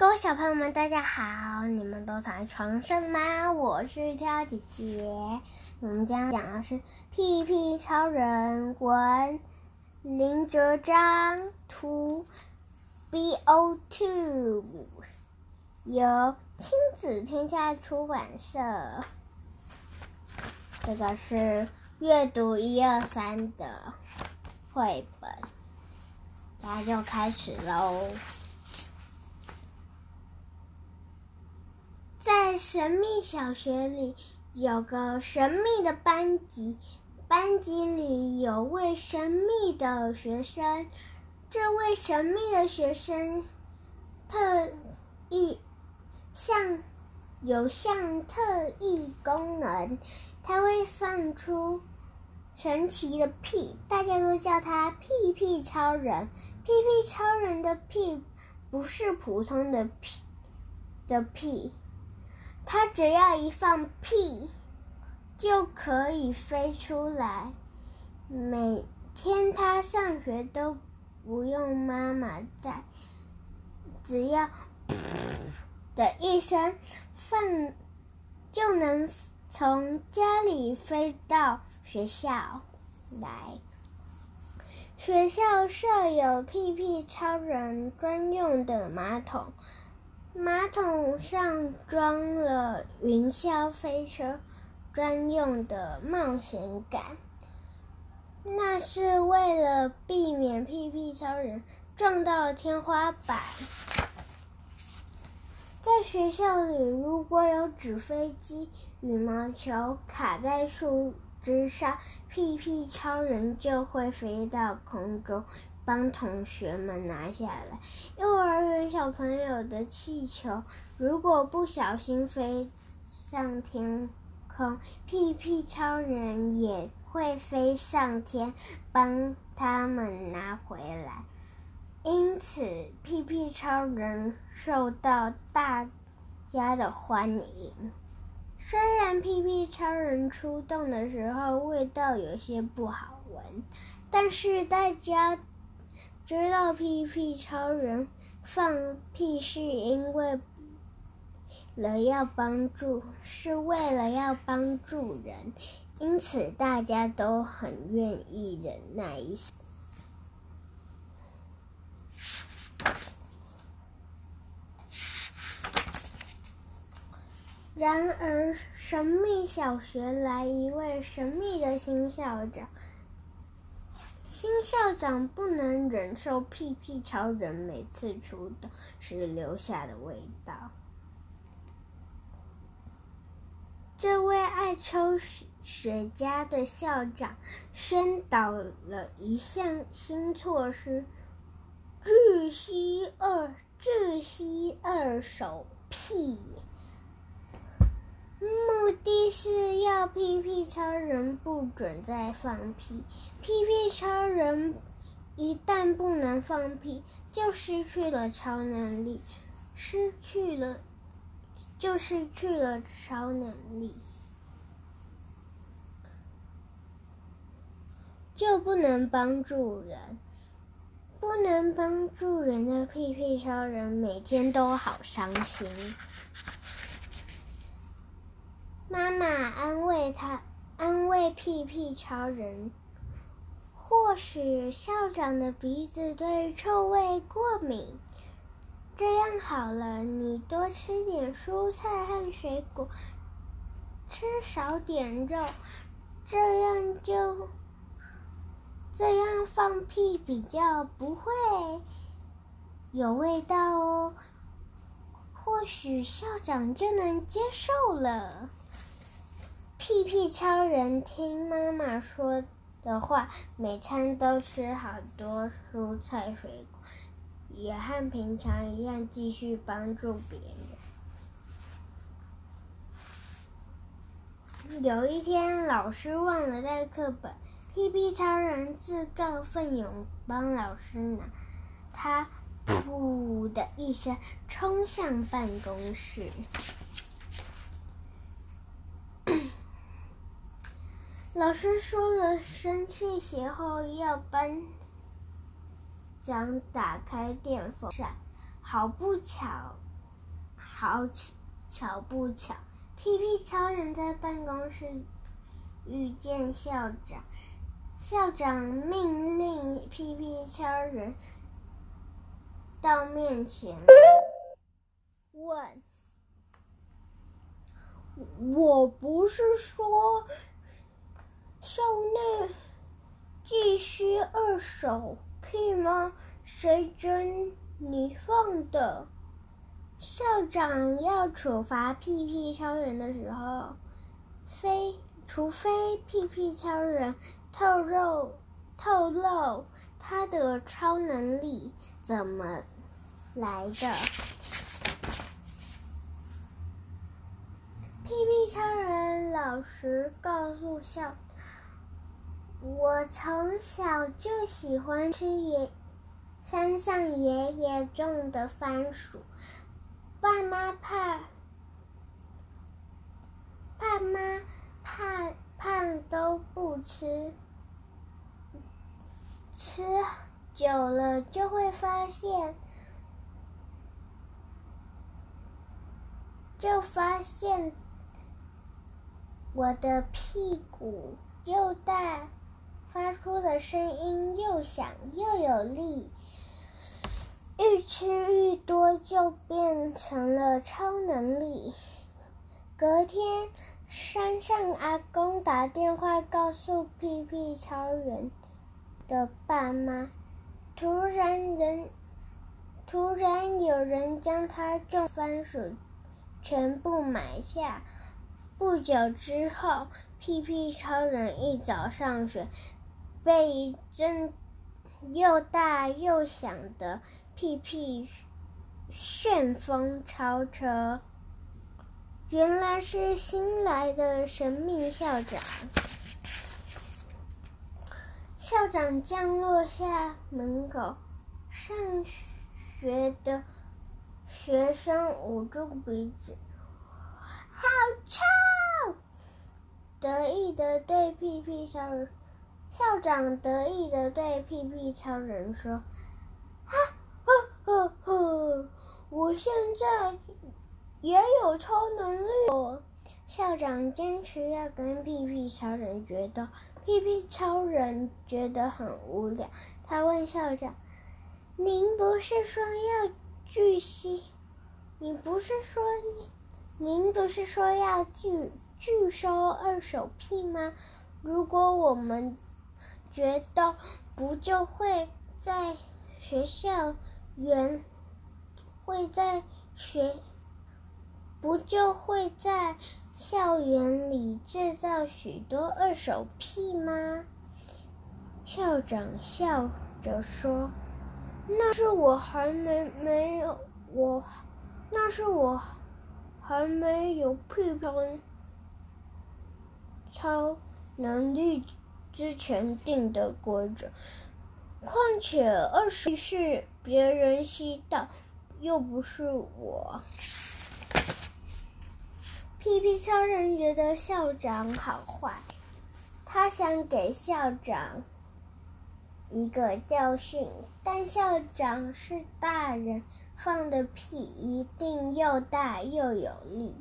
各位小朋友们，大家好！你们都躺在床上了吗？我是跳姐姐。我们将讲的是《屁屁超人》文林哲章图，B O Two，由亲子天下出版社。这个是阅读一二三的绘本，大家就开始喽。在神秘小学里，有个神秘的班级，班级里有位神秘的学生。这位神秘的学生特异像有项特异功能，他会放出神奇的屁，大家都叫他屁屁超人。屁屁超人的屁不是普通的屁的屁。他只要一放屁，就可以飞出来。每天他上学都不用妈妈带，只要“噗”的一声放，就能从家里飞到学校来。学校设有屁屁超人专用的马桶。马桶上装了云霄飞车，专用的冒险杆。那是为了避免屁屁超人撞到天花板。在学校里，如果有纸飞机、羽毛球卡在树枝上，屁屁超人就会飞到空中。帮同学们拿下来。幼儿园小朋友的气球，如果不小心飞上天空，屁屁超人也会飞上天帮他们拿回来。因此，屁屁超人受到大家的欢迎。虽然屁屁超人出动的时候味道有些不好闻，但是大家。知道屁屁超人放屁是因为了要帮助，是为了要帮助人，因此大家都很愿意忍耐一些。然而，神秘小学来一位神秘的新校长。新校长不能忍受屁屁超人每次出动时留下的味道。这位爱抽雪茄的校长宣导了一项新措施：窒息二，窒息二手屁。目的是要屁屁超人不准再放屁。屁屁超人一旦不能放屁，就失去了超能力，失去了就失去了超能力，就不能帮助人。不能帮助人的屁屁超人每天都好伤心。妈妈安慰他，安慰屁屁超人。或许校长的鼻子对臭味过敏。这样好了，你多吃点蔬菜和水果，吃少点肉，这样就这样放屁比较不会有味道哦。或许校长就能接受了。屁屁超人听妈妈说的话，每餐都吃好多蔬菜水果，也和平常一样继续帮助别人。有一天，老师忘了带课本，屁屁超人自告奋勇帮老师拿，他“噗”的一声冲向办公室。老师说了声谢谢后，要班长打开电风扇。好不巧，好巧不巧，屁屁超人在办公室遇见校长，校长命令屁屁超人到面前问：“我不是说校内继续二手屁吗？谁准你放的？”校长要处罚屁屁超人的时候，非除非屁屁超人透露透露他的超能力怎么来的。屁屁超人老实告诉校，我从小就喜欢吃爷山上爷爷种的番薯。爸妈怕，爸妈怕胖都不吃，吃久了就会发现，就发现我的屁股又大，发出的声音又响又有力。愈吃愈多，就变成了超能力。隔天，山上阿公打电话告诉屁屁超人的爸妈，突然人，突然有人将他种番薯全部买下。不久之后，屁屁超人一早上学，被一阵又大又响的。屁屁旋风超车，原来是新来的神秘校长。校长降落下门口，上学的学生捂住鼻子，好臭！得意的对屁屁超人，校长得意的对屁屁超人说：“哈。”呵呵，我现在也有超能力哦。校长坚持要跟屁屁超人决斗，屁屁超人觉得很无聊。他问校长：“您不是说要拒吸？你不是说您不是说要拒拒收二手屁吗？如果我们觉得，不就会在学校？”园会在学，不就会在校园里制造许多二手屁吗？校长笑着说：“那是我还没没有我，那是我还没有屁屁超能力之前定的规则。”况且二十是别人吸到，又不是我。屁屁超人觉得校长好坏，他想给校长一个教训，但校长是大人，放的屁一定又大又有力，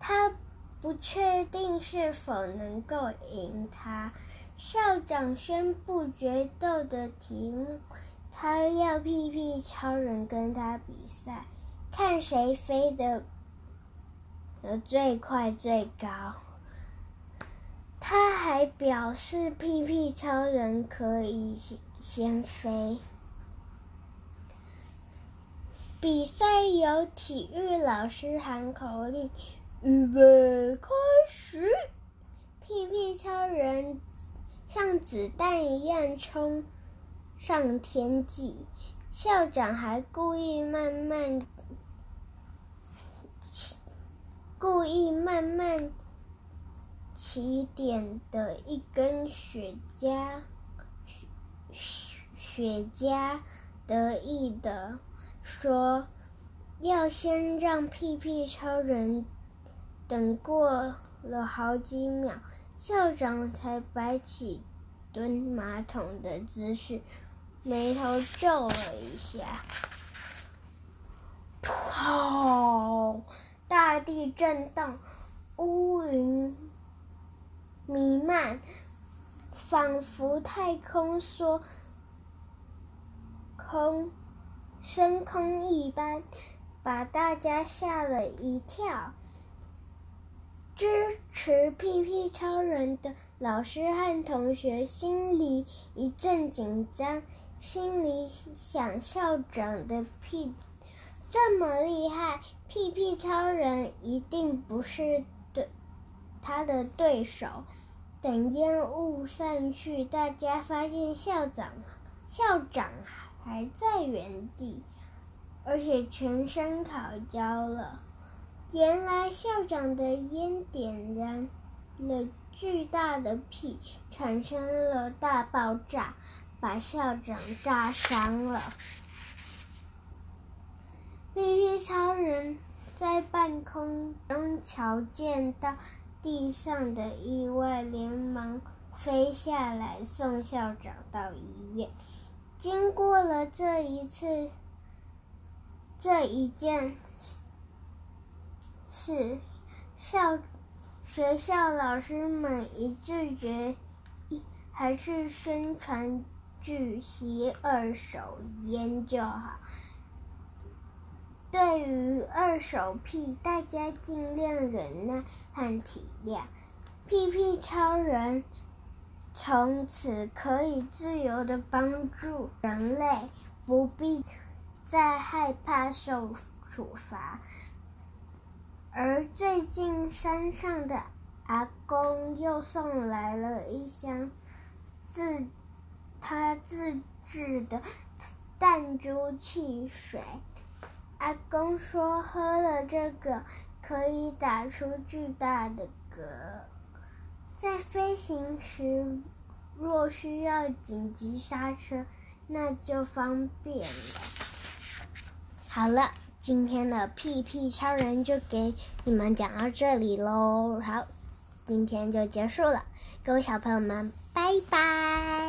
他不确定是否能够赢他。校长宣布决斗的题目，他要屁屁超人跟他比赛，看谁飞得最快最高。他还表示屁屁超人可以先飞。比赛由体育老师喊口令，预备开始，屁屁超人。像子弹一样冲上天际，校长还故意慢慢起、故意慢慢起点的一根雪茄，雪茄得意地说：“要先让屁屁超人等过了好几秒。”校长才摆起蹲马桶的姿势，眉头皱了一下。砰！大地震动，乌云弥漫，仿佛太空梭空升空一般，把大家吓了一跳。支持屁屁超人的老师和同学心里一阵紧张，心里想：校长的屁这么厉害，屁屁超人一定不是对他的对手。等烟雾散去，大家发现校长校长还在原地，而且全身烤焦了。原来校长的烟点燃了巨大的屁，产生了大爆炸，把校长炸伤了。屁屁超人在半空中瞧见到地上的意外，连忙飞下来送校长到医院。经过了这一次，这一件。是校学校老师们一致决议，还是宣传句吸二手烟就好。对于二手屁，大家尽量忍耐和体谅。屁屁超人从此可以自由的帮助人类，不必再害怕受处罚。而最近，山上的阿公又送来了一箱自他自制的弹珠汽水。阿公说，喝了这个可以打出巨大的嗝，在飞行时若需要紧急刹车，那就方便了。好了。今天的屁屁超人就给你们讲到这里喽，好，今天就结束了，各位小朋友们，拜拜。